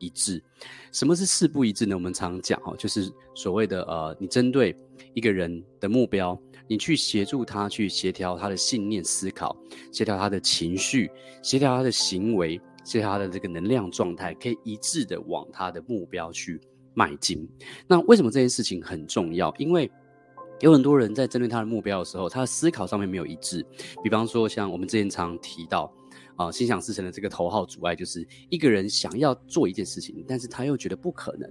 一致。什么是事不一致呢？我们常讲哦，就是所谓的呃，你针对一个人的目标，你去协助他去协调他的信念思考，协调他的情绪，协调他的行为，协调他的这个能量状态，可以一致的往他的目标去迈进。那为什么这件事情很重要？因为有很多人在针对他的目标的时候，他的思考上面没有一致。比方说，像我们之前常提到。啊，心想事成的这个头号阻碍就是一个人想要做一件事情，但是他又觉得不可能。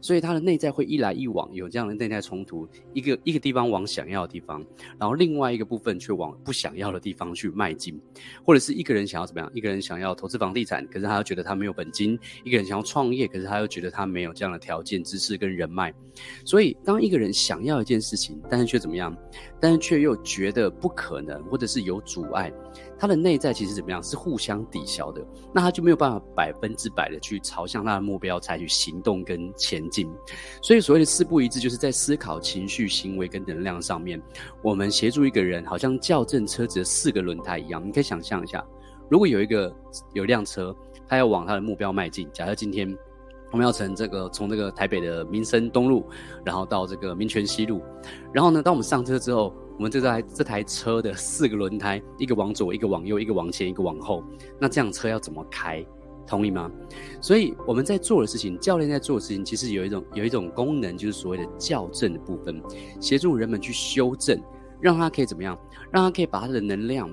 所以他的内在会一来一往，有这样的内在冲突，一个一个地方往想要的地方，然后另外一个部分却往不想要的地方去迈进，或者是一个人想要怎么样？一个人想要投资房地产，可是他又觉得他没有本金；一个人想要创业，可是他又觉得他没有这样的条件、知识跟人脉。所以，当一个人想要一件事情，但是却怎么样？但是却又觉得不可能，或者是有阻碍，他的内在其实怎么样？是互相抵消的，那他就没有办法百分之百的去朝向他的目标采取行动跟前进。所以所谓的四不一致，就是在思考、情绪、行为跟能量上面，我们协助一个人，好像校正车子的四个轮胎一样。你可以想象一下，如果有一个有一辆车，他要往他的目标迈进。假设今天我们要从这个从这个台北的民生东路，然后到这个民权西路，然后呢，当我们上车之后，我们这台这台车的四个轮胎，一个往左，一个往右，一个往前，一个往后，那这样车要怎么开？同意吗？所以我们在做的事情，教练在做的事情，其实有一种有一种功能，就是所谓的校正的部分，协助人们去修正，让他可以怎么样？让他可以把他的能量，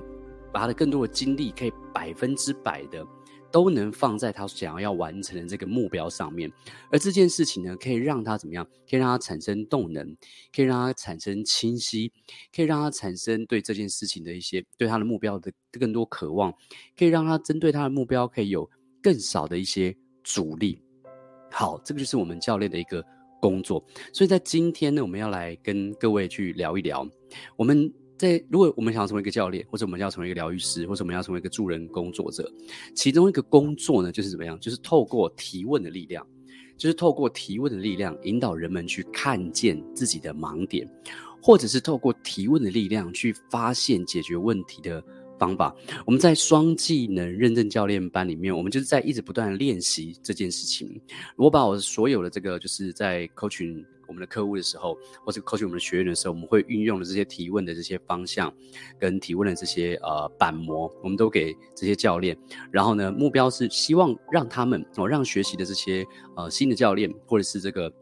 把他的更多的精力，可以百分之百的都能放在他想要要完成的这个目标上面。而这件事情呢，可以让他怎么样？可以让他产生动能，可以让他产生清晰，可以让他产生对这件事情的一些对他的目标的更多渴望，可以让他针对他的目标可以有。更少的一些阻力，好，这个就是我们教练的一个工作。所以在今天呢，我们要来跟各位去聊一聊。我们在如果我们想要成为一个教练，或者我们要成为一个疗愈师，或者我们要成为一个助人工作者，其中一个工作呢，就是怎么样？就是透过提问的力量，就是透过提问的力量，引导人们去看见自己的盲点，或者是透过提问的力量去发现解决问题的。方法，我们在双技能认证教练班里面，我们就是在一直不断练习这件事情。我把我所有的这个，就是在 coaching 我们的客户的时候，或者 coach 我们的学员的时候，我们会运用的这些提问的这些方向，跟提问的这些呃板模，我们都给这些教练。然后呢，目标是希望让他们哦，让学习的这些呃新的教练，或者是这个。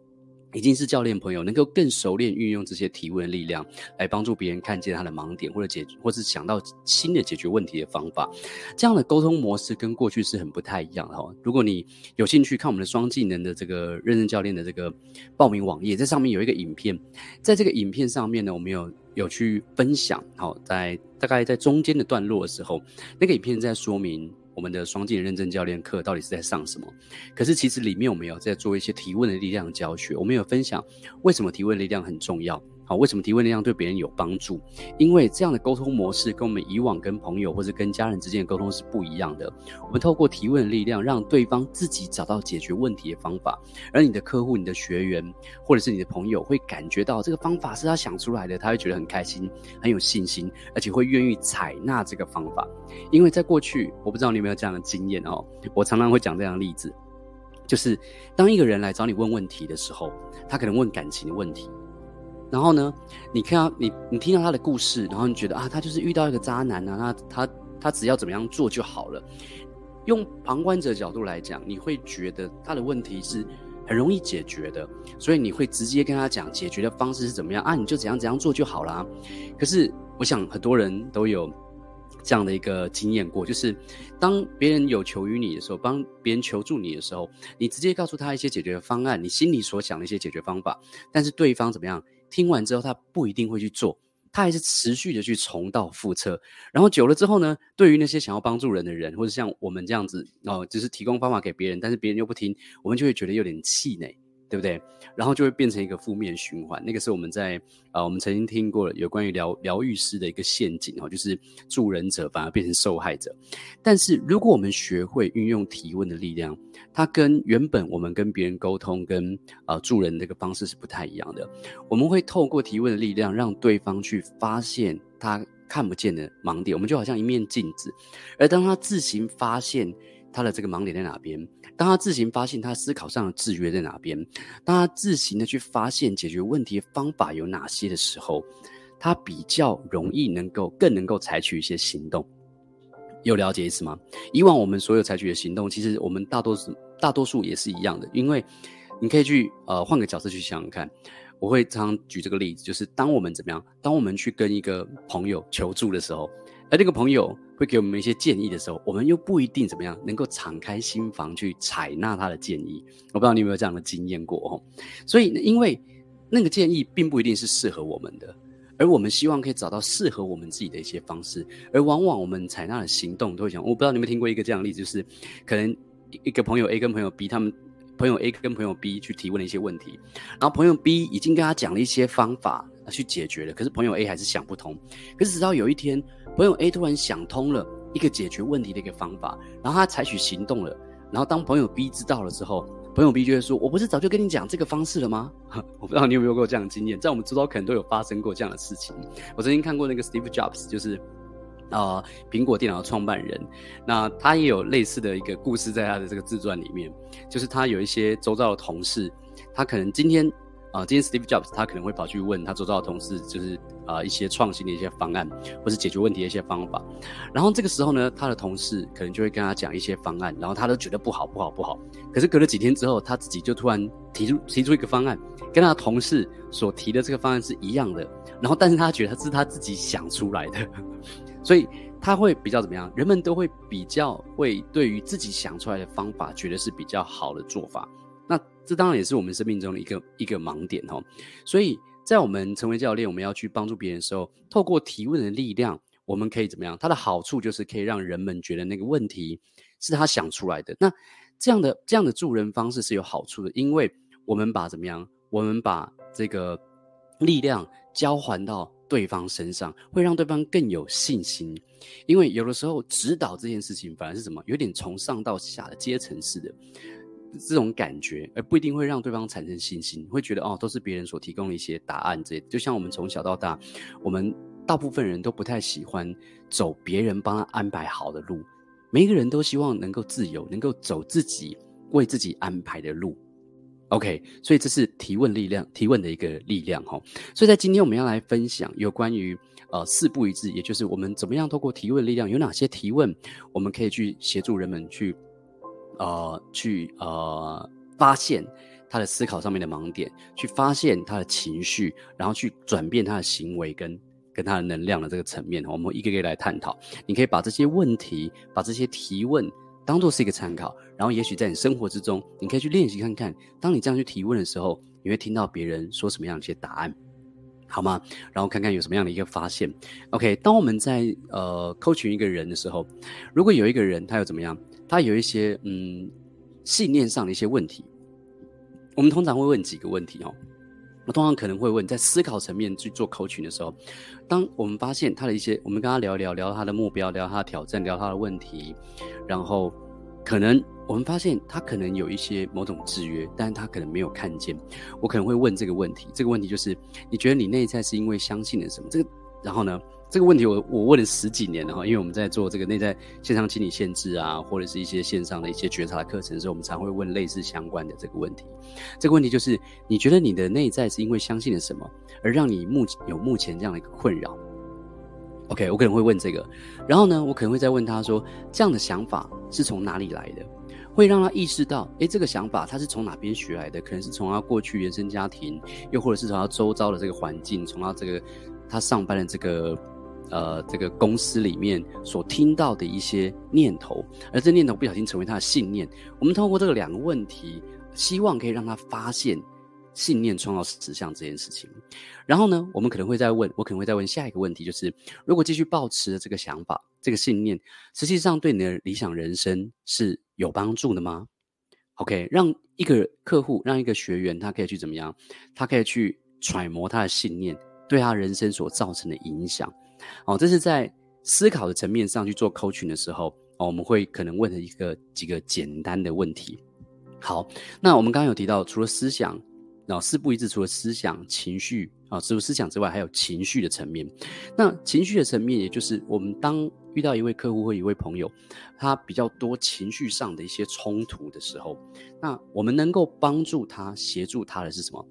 已经是教练朋友，能够更熟练运用这些提问的力量，来帮助别人看见他的盲点，或者解，或是想到新的解决问题的方法。这样的沟通模式跟过去是很不太一样的哈。如果你有兴趣看我们的双技能的这个认证教练的这个报名网页，在上面有一个影片，在这个影片上面呢，我们有有去分享。好，在大概在中间的段落的时候，那个影片在说明。我们的双镜认证教练课到底是在上什么？可是其实里面我们有在做一些提问的力量教学，我们有分享为什么提问力量很重要。好，为什么提问那样对别人有帮助？因为这样的沟通模式跟我们以往跟朋友或者跟家人之间的沟通是不一样的。我们透过提问的力量，让对方自己找到解决问题的方法，而你的客户、你的学员或者是你的朋友会感觉到这个方法是他想出来的，他会觉得很开心、很有信心，而且会愿意采纳这个方法。因为在过去，我不知道你有没有这样的经验哦，我常常会讲这样的例子，就是当一个人来找你问问题的时候，他可能问感情的问题。然后呢，你看到你你听到他的故事，然后你觉得啊，他就是遇到一个渣男啊，那他他只要怎么样做就好了。用旁观者角度来讲，你会觉得他的问题是很容易解决的，所以你会直接跟他讲解决的方式是怎么样啊，你就怎样怎样做就好啦。可是我想很多人都有这样的一个经验过，就是当别人有求于你的时候，帮别人求助你的时候，你直接告诉他一些解决的方案，你心里所想的一些解决方法，但是对方怎么样？听完之后，他不一定会去做，他还是持续的去重蹈覆辙。然后久了之后呢，对于那些想要帮助人的人，或者像我们这样子哦，就是提供方法给别人，但是别人又不听，我们就会觉得有点气馁。对不对？然后就会变成一个负面循环。那个是我们在啊、呃，我们曾经听过了有关于疗疗愈师的一个陷阱哦，就是助人者反而变成受害者。但是如果我们学会运用提问的力量，它跟原本我们跟别人沟通跟啊、呃、助人的这个方式是不太一样的。我们会透过提问的力量，让对方去发现他看不见的盲点。我们就好像一面镜子，而当他自行发现他的这个盲点在哪边，当他自行发现他思考上的制约在哪边，当他自行的去发现解决问题方法有哪些的时候，他比较容易能够更能够采取一些行动。有了解意思吗？以往我们所有采取的行动，其实我们大多数大多数也是一样的，因为你可以去呃换个角色去想想看。我会常常举这个例子，就是当我们怎么样，当我们去跟一个朋友求助的时候，而那个朋友会给我们一些建议的时候，我们又不一定怎么样能够敞开心房去采纳他的建议。我不知道你有没有这样的经验过哦。所以，因为那个建议并不一定是适合我们的，而我们希望可以找到适合我们自己的一些方式，而往往我们采纳的行动都会讲。我不知道你有没有听过一个这样的例子，就是可能一个朋友 A 跟朋友 B 他们。朋友 A 跟朋友 B 去提问了一些问题，然后朋友 B 已经跟他讲了一些方法去解决了，可是朋友 A 还是想不通。可是直到有一天，朋友 A 突然想通了一个解决问题的一个方法，然后他采取行动了。然后当朋友 B 知道了之后，朋友 B 就会说：“我不是早就跟你讲这个方式了吗？” 我不知道你有没有过这样的经验，在我们周遭可能都有发生过这样的事情。我曾经看过那个 Steve Jobs，就是。啊，苹果电脑的创办人，那他也有类似的一个故事在他的这个自传里面，就是他有一些周遭的同事，他可能今天啊，今天 Steve Jobs 他可能会跑去问他周遭的同事，就是啊一些创新的一些方案，或是解决问题的一些方法，然后这个时候呢，他的同事可能就会跟他讲一些方案，然后他都觉得不好不好不好，可是隔了几天之后，他自己就突然提出提出一个方案，跟他的同事所提的这个方案是一样的，然后但是他觉得是他自己想出来的。所以他会比较怎么样？人们都会比较会对于自己想出来的方法，觉得是比较好的做法。这当然也是我们生命中的一个一个盲点哦。所以在我们成为教练，我们要去帮助别人的时候，透过提问的力量，我们可以怎么样？它的好处就是可以让人们觉得那个问题是他想出来的。那这样的这样的助人方式是有好处的，因为我们把怎么样？我们把这个力量交还到。对方身上会让对方更有信心，因为有的时候指导这件事情反而是什么，有点从上到下的阶层式的这种感觉，而不一定会让对方产生信心，会觉得哦，都是别人所提供的一些答案。这就像我们从小到大，我们大部分人都不太喜欢走别人帮他安排好的路，每一个人都希望能够自由，能够走自己为自己安排的路。OK，所以这是提问力量，提问的一个力量哈。所以在今天我们要来分享有关于呃四不一致，也就是我们怎么样透过提问力量，有哪些提问我们可以去协助人们去呃去呃发现他的思考上面的盲点，去发现他的情绪，然后去转变他的行为跟跟他的能量的这个层面，我们一个一个来探讨。你可以把这些问题，把这些提问。当做是一个参考，然后也许在你生活之中，你可以去练习看看。当你这样去提问的时候，你会听到别人说什么样的一些答案，好吗？然后看看有什么样的一个发现。OK，当我们在呃 coach 一个人的时候，如果有一个人他有怎么样，他有一些嗯信念上的一些问题，我们通常会问几个问题哦。我通常可能会问，在思考层面去做口询的时候，当我们发现他的一些，我们跟他聊一聊，聊他的目标，聊他的挑战，聊他的问题，然后可能我们发现他可能有一些某种制约，但是他可能没有看见。我可能会问这个问题，这个问题就是，你觉得你内在是因为相信了什么？这个，然后呢？这个问题我我问了十几年了哈，因为我们在做这个内在线上心理限制啊，或者是一些线上的一些觉察的课程的时候，我们常会问类似相关的这个问题。这个问题就是，你觉得你的内在是因为相信了什么，而让你目有目前这样的一个困扰？OK，我可能会问这个，然后呢，我可能会再问他说，这样的想法是从哪里来的？会让他意识到，诶，这个想法他是从哪边学来的？可能是从他过去原生家庭，又或者是从他周遭的这个环境，从他这个他上班的这个。呃，这个公司里面所听到的一些念头，而这念头不小心成为他的信念。我们通过这个两个问题，希望可以让他发现信念创造实相这件事情。然后呢，我们可能会再问，我可能会再问下一个问题，就是如果继续保持这个想法、这个信念，实际上对你的理想人生是有帮助的吗？OK，让一个客户，让一个学员，他可以去怎么样？他可以去揣摩他的信念对他人生所造成的影响。哦，这是在思考的层面上去做 coaching 的时候，哦，我们会可能问的一个几个简单的问题。好，那我们刚刚有提到，除了思想，然后四不一致，除了思想、情绪啊，除了思想之外，还有情绪的层面。那情绪的层面，也就是我们当遇到一位客户或一位朋友，他比较多情绪上的一些冲突的时候，那我们能够帮助他、协助他的是什么？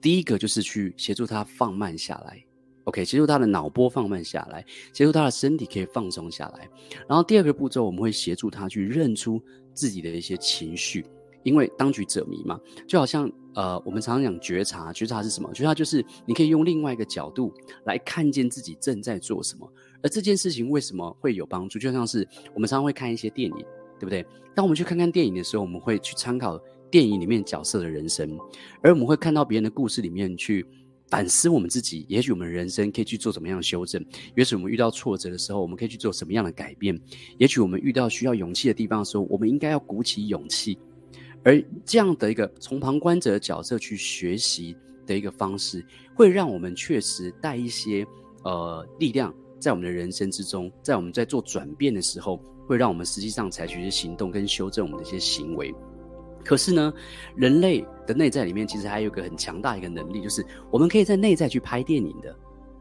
第一个就是去协助他放慢下来，OK，协助他的脑波放慢下来，协助他的身体可以放松下来。然后第二个步骤，我们会协助他去认出自己的一些情绪，因为当局者迷嘛，就好像呃，我们常常讲觉察，觉察是什么？觉察就是你可以用另外一个角度来看见自己正在做什么，而这件事情为什么会有帮助？就像是我们常常会看一些电影，对不对？当我们去看看电影的时候，我们会去参考。电影里面角色的人生，而我们会看到别人的故事里面去反思我们自己。也许我们人生可以去做怎么样的修正？也许我们遇到挫折的时候，我们可以去做什么样的改变？也许我们遇到需要勇气的地方的时候，我们应该要鼓起勇气。而这样的一个从旁观者的角色去学习的一个方式，会让我们确实带一些呃力量在我们的人生之中，在我们在做转变的时候，会让我们实际上采取一些行动跟修正我们的一些行为。可是呢，人类的内在里面其实还有个很强大一个能力，就是我们可以在内在去拍电影的，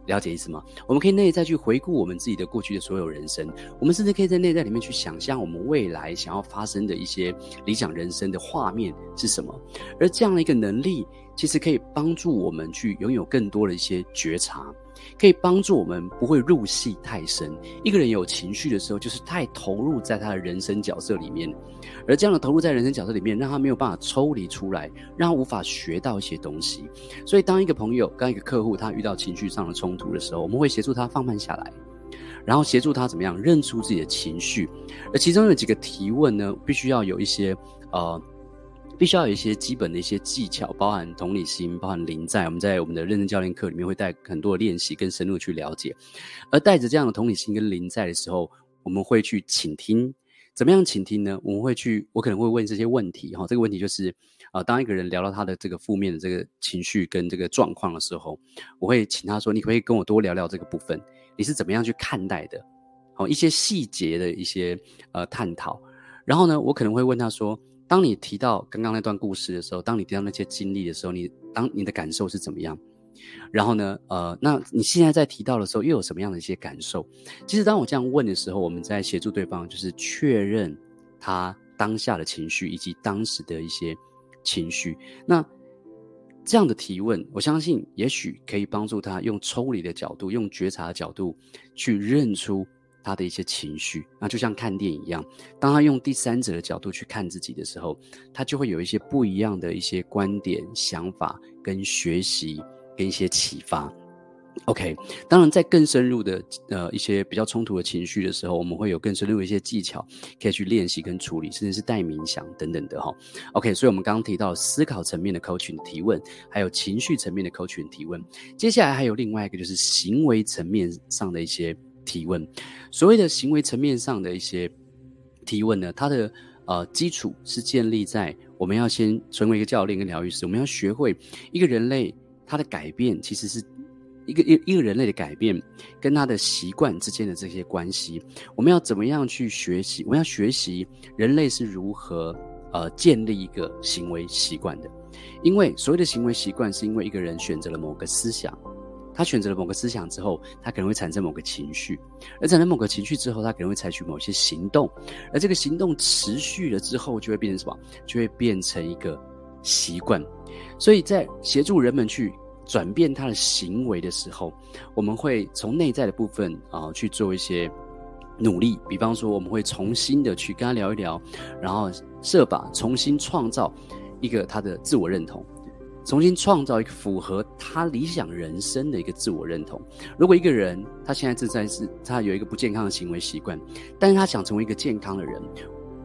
了解意思吗？我们可以内在去回顾我们自己的过去的所有人生，我们甚至可以在内在里面去想象我们未来想要发生的一些理想人生的画面是什么。而这样的一个能力，其实可以帮助我们去拥有更多的一些觉察。可以帮助我们不会入戏太深。一个人有情绪的时候，就是太投入在他的人生角色里面，而这样的投入在人生角色里面，让他没有办法抽离出来，让他无法学到一些东西。所以，当一个朋友跟一个客户他遇到情绪上的冲突的时候，我们会协助他放慢下来，然后协助他怎么样认出自己的情绪。而其中有几个提问呢，必须要有一些呃。必须要有一些基本的一些技巧，包含同理心，包含临在。我们在我们的认证教练课里面会带很多的练习跟深入去了解。而带着这样的同理心跟临在的时候，我们会去倾听。怎么样倾听呢？我们会去，我可能会问这些问题哈。这个问题就是啊、呃，当一个人聊到他的这个负面的这个情绪跟这个状况的时候，我会请他说：“你可不可以跟我多聊聊这个部分？你是怎么样去看待的？好，一些细节的一些呃探讨。然后呢，我可能会问他说。”当你提到刚刚那段故事的时候，当你提到那些经历的时候，你当你的感受是怎么样？然后呢，呃，那你现在在提到的时候，又有什么样的一些感受？其实当我这样问的时候，我们在协助对方，就是确认他当下的情绪以及当时的一些情绪。那这样的提问，我相信也许可以帮助他用抽离的角度，用觉察的角度去认出。他的一些情绪，那就像看电影一样，当他用第三者的角度去看自己的时候，他就会有一些不一样的一些观点、想法跟学习跟一些启发。OK，当然在更深入的呃一些比较冲突的情绪的时候，我们会有更深入的一些技巧可以去练习跟处理，甚至是带冥想等等的哈。OK，所以我们刚刚提到思考层面的 coaching 提问，还有情绪层面的 coaching 提问，接下来还有另外一个就是行为层面上的一些。提问，所谓的行为层面上的一些提问呢，它的呃基础是建立在我们要先成为一个教练跟疗愈师，我们要学会一个人类他的改变，其实是一个一一个人类的改变跟他的习惯之间的这些关系，我们要怎么样去学习？我们要学习人类是如何呃建立一个行为习惯的，因为所谓的行为习惯，是因为一个人选择了某个思想。他选择了某个思想之后，他可能会产生某个情绪，而产生某个情绪之后，他可能会采取某些行动，而这个行动持续了之后，就会变成什么？就会变成一个习惯。所以在协助人们去转变他的行为的时候，我们会从内在的部分啊、去做一些努力。比方说，我们会重新的去跟他聊一聊，然后设法重新创造一个他的自我认同。重新创造一个符合他理想人生的一个自我认同。如果一个人他现在正在是他有一个不健康的行为习惯，但是他想成为一个健康的人，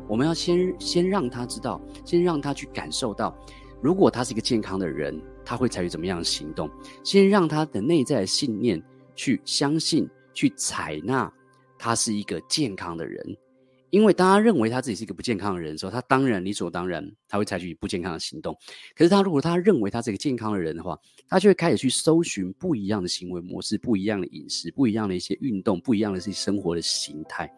我们要先先让他知道，先让他去感受到，如果他是一个健康的人，他会采取怎么样的行动？先让他的内在的信念去相信，去采纳他是一个健康的人。因为当他认为他自己是一个不健康的人的时候，他当然理所当然他会采取不健康的行动。可是他如果他认为他是一个健康的人的话，他就会开始去搜寻不一样的行为模式、不一样的饮食、不一样的一些运动、不一样的一些生活的形态。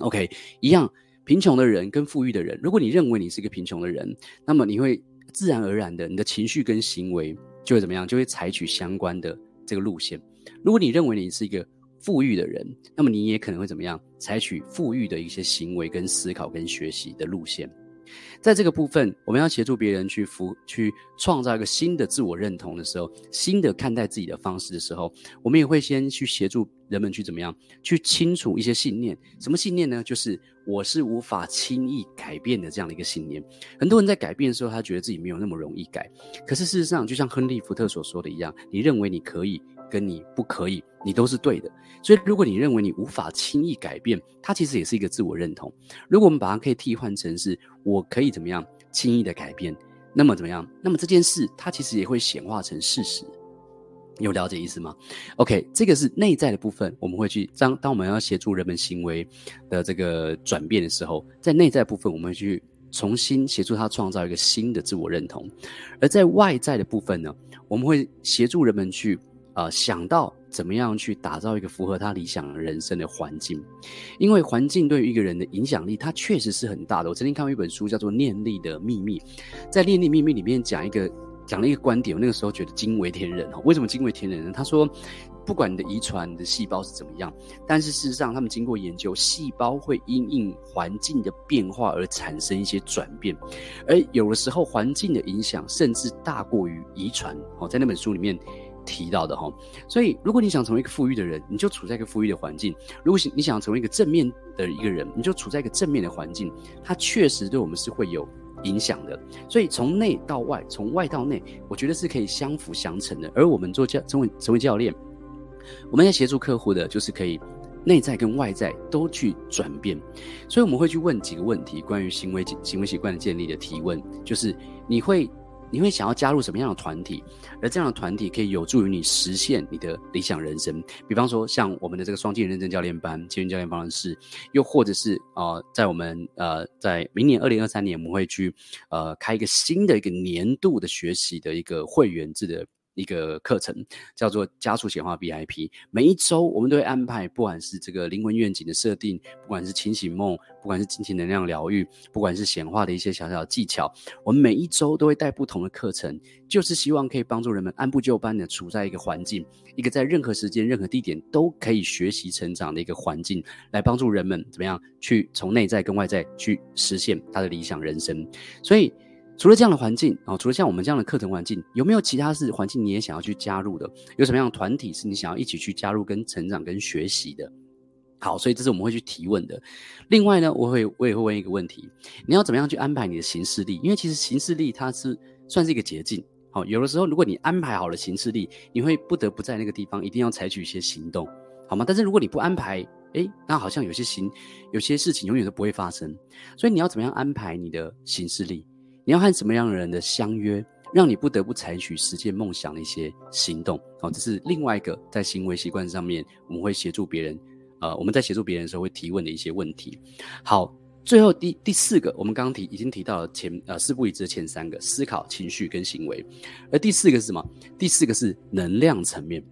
OK，一样贫穷的人跟富裕的人，如果你认为你是一个贫穷的人，那么你会自然而然的，你的情绪跟行为就会怎么样？就会采取相关的这个路线。如果你认为你是一个富裕的人，那么你也可能会怎么样？采取富裕的一些行为、跟思考、跟学习的路线。在这个部分，我们要协助别人去服、去创造一个新的自我认同的时候，新的看待自己的方式的时候，我们也会先去协助人们去怎么样？去清除一些信念。什么信念呢？就是我是无法轻易改变的这样的一个信念。很多人在改变的时候，他觉得自己没有那么容易改。可是事实上，就像亨利·福特所说的一样，你认为你可以。跟你不可以，你都是对的。所以，如果你认为你无法轻易改变，它其实也是一个自我认同。如果我们把它可以替换成是我可以怎么样轻易的改变，那么怎么样？那么这件事它其实也会显化成事实。有了解意思吗？OK，这个是内在的部分，我们会去当当我们要协助人们行为的这个转变的时候，在内在部分，我们会去重新协助他创造一个新的自我认同。而在外在的部分呢，我们会协助人们去。呃，想到怎么样去打造一个符合他理想人生的环境，因为环境对于一个人的影响力，它确实是很大的。我曾经看过一本书，叫做《念力的秘密》，在《念力秘密》里面讲一个讲了一个观点，我那个时候觉得惊为天人。为什么惊为天人呢？他说，不管你的遗传、你的细胞是怎么样，但是事实上，他们经过研究，细胞会因应环境的变化而产生一些转变，而有的时候环境的影响甚至大过于遗传。哦，在那本书里面。提到的哈，所以如果你想成为一个富裕的人，你就处在一个富裕的环境；如果你想成为一个正面的一个人，你就处在一个正面的环境。它确实对我们是会有影响的。所以从内到外，从外到内，我觉得是可以相辅相成的。而我们做教成为成为教练，我们要协助客户的，就是可以内在跟外在都去转变。所以我们会去问几个问题，关于行为行为习惯的建立的提问，就是你会。你会想要加入什么样的团体？而这样的团体可以有助于你实现你的理想人生。比方说，像我们的这个双进认证教练班、青云教练方式，又或者是啊，在我们呃，在明年二零二三年，我们会去呃开一个新的一个年度的学习的一个会员制的。一个课程叫做加速显化 VIP，每一周我们都会安排，不管是这个灵魂愿景的设定，不管是清醒梦，不管是金钱能量疗愈，不管是显化的一些小小技巧，我们每一周都会带不同的课程，就是希望可以帮助人们按部就班的处在一个环境，一个在任何时间、任何地点都可以学习成长的一个环境，来帮助人们怎么样去从内在跟外在去实现他的理想人生，所以。除了这样的环境啊，除了像我们这样的课程环境，有没有其他是环境你也想要去加入的？有什么样的团体是你想要一起去加入、跟成长、跟学习的？好，所以这是我们会去提问的。另外呢，我会我也会问一个问题：你要怎么样去安排你的行事历？因为其实行事历它是算是一个捷径。好，有的时候如果你安排好了行事历，你会不得不在那个地方一定要采取一些行动，好吗？但是如果你不安排，诶，那好像有些行有些事情永远都不会发生。所以你要怎么样安排你的行事历？你要和什么样的人的相约，让你不得不采取实现梦想的一些行动？好，这是另外一个在行为习惯上面，我们会协助别人。呃，我们在协助别人的时候会提问的一些问题。好，最后第第四个，我们刚刚提已经提到了前呃四不一致的前三个：思考、情绪跟行为。而第四个是什么？第四个是能量层面。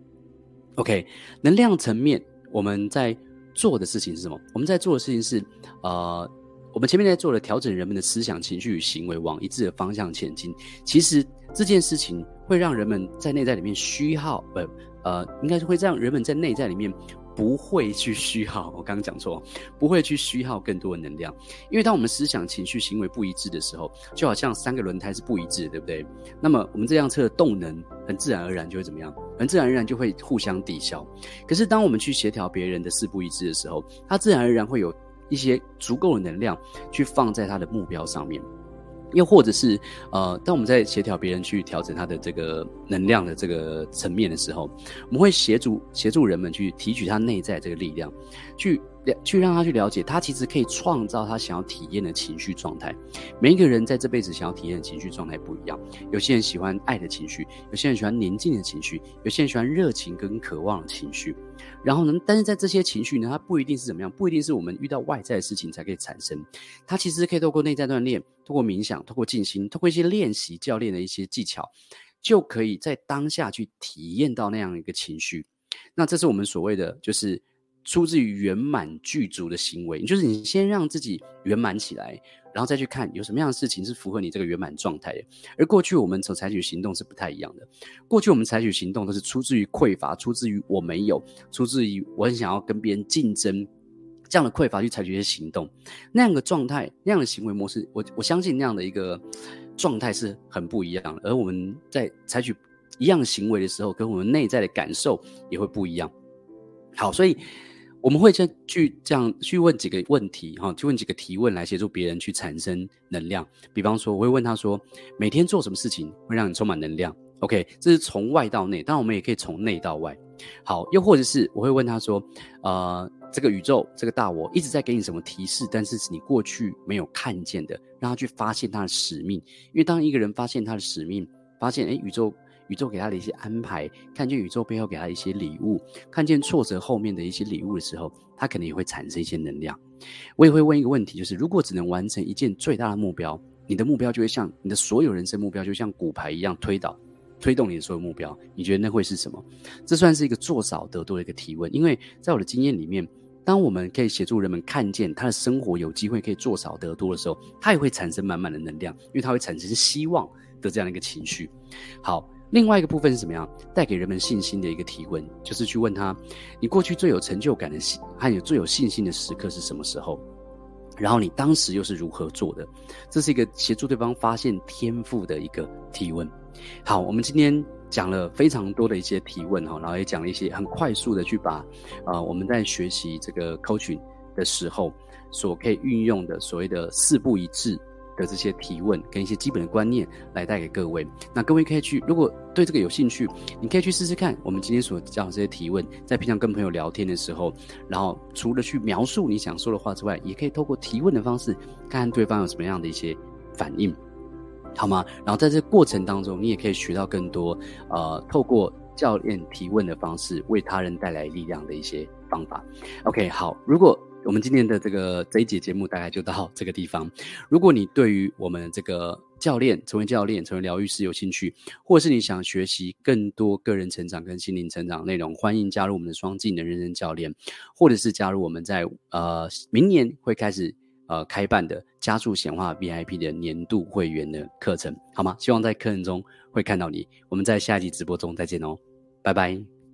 OK，能量层面我们在做的事情是什么？我们在做的事情是呃。我们前面在做了调整人们的思想、情绪与行为，往一致的方向前进。其实这件事情会让人们在内在里面虚耗，不，呃，应该是会让人们在内在里面。不会去虚耗，我刚刚讲错，不会去虚耗更多的能量，因为当我们思想、情绪、行为不一致的时候，就好像三个轮胎是不一致的，对不对？那么我们这辆车的动能很自然而然就会怎么样？很自然而然就会互相抵消。可是当我们去协调别人的四不一致的时候，它自然而然会有一些足够的能量去放在他的目标上面。又或者是，呃，当我们在协调别人去调整他的这个能量的这个层面的时候，我们会协助协助人们去提取他内在这个力量，去。去让他去了解，他其实可以创造他想要体验的情绪状态。每一个人在这辈子想要体验的情绪状态不一样。有些人喜欢爱的情绪，有些人喜欢宁静的情绪，有些人喜欢热情跟渴望的情绪。然后呢，但是在这些情绪呢，它不一定是怎么样，不一定是我们遇到外在的事情才可以产生。它其实可以透过内在锻炼，透过冥想，透过静心，透过一些练习教练的一些技巧，就可以在当下去体验到那样一个情绪。那这是我们所谓的就是。出自于圆满具足的行为，就是你先让自己圆满起来，然后再去看有什么样的事情是符合你这个圆满状态的。而过去我们所采取行动是不太一样的，过去我们采取行动都是出自于匮乏，出自于我没有，出自于我很想要跟别人竞争，这样的匮乏去采取一些行动，那样的状态，那样的行为模式，我我相信那样的一个状态是很不一样的。而我们在采取一样行为的时候，跟我们内在的感受也会不一样。好，所以。我们会先去这样去问几个问题，哈，去问几个提问来协助别人去产生能量。比方说，我会问他说：每天做什么事情会让你充满能量？OK，这是从外到内，当然我们也可以从内到外。好，又或者是我会问他说：呃，这个宇宙，这个大我一直在给你什么提示，但是是你过去没有看见的，让他去发现他的使命。因为当一个人发现他的使命，发现诶宇宙。宇宙给他的一些安排，看见宇宙背后给他一些礼物，看见挫折后面的一些礼物的时候，他可能也会产生一些能量。我也会问一个问题，就是如果只能完成一件最大的目标，你的目标就会像你的所有人生目标，就像骨牌一样推倒、推动你的所有目标。你觉得那会是什么？这算是一个做少得多的一个提问，因为在我的经验里面，当我们可以协助人们看见他的生活有机会可以做少得多的时候，他也会产生满满的能量，因为他会产生希望的这样的一个情绪。好。另外一个部分是什么样带给人们信心的一个提问，就是去问他，你过去最有成就感的，还有最有信心的时刻是什么时候？然后你当时又是如何做的？这是一个协助对方发现天赋的一个提问。好，我们今天讲了非常多的一些提问哈，然后也讲了一些很快速的去把啊、我们在学习这个 coaching 的时候所可以运用的所谓的四不一致。的这些提问跟一些基本的观念来带给各位，那各位可以去，如果对这个有兴趣，你可以去试试看。我们今天所讲的这些提问，在平常跟朋友聊天的时候，然后除了去描述你想说的话之外，也可以透过提问的方式，看看对方有什么样的一些反应，好吗？然后在这过程当中，你也可以学到更多，呃，透过教练提问的方式，为他人带来力量的一些方法。OK，好，如果。我们今天的这个这一节节目大概就到这个地方。如果你对于我们这个教练成为教练、成为疗愈师有兴趣，或者是你想学习更多个人成长跟心灵成长内容，欢迎加入我们的双技能人生教练，或者是加入我们在呃明年会开始呃开办的加速显化 VIP 的年度会员的课程，好吗？希望在课程中会看到你。我们在下一集直播中再见哦，拜拜。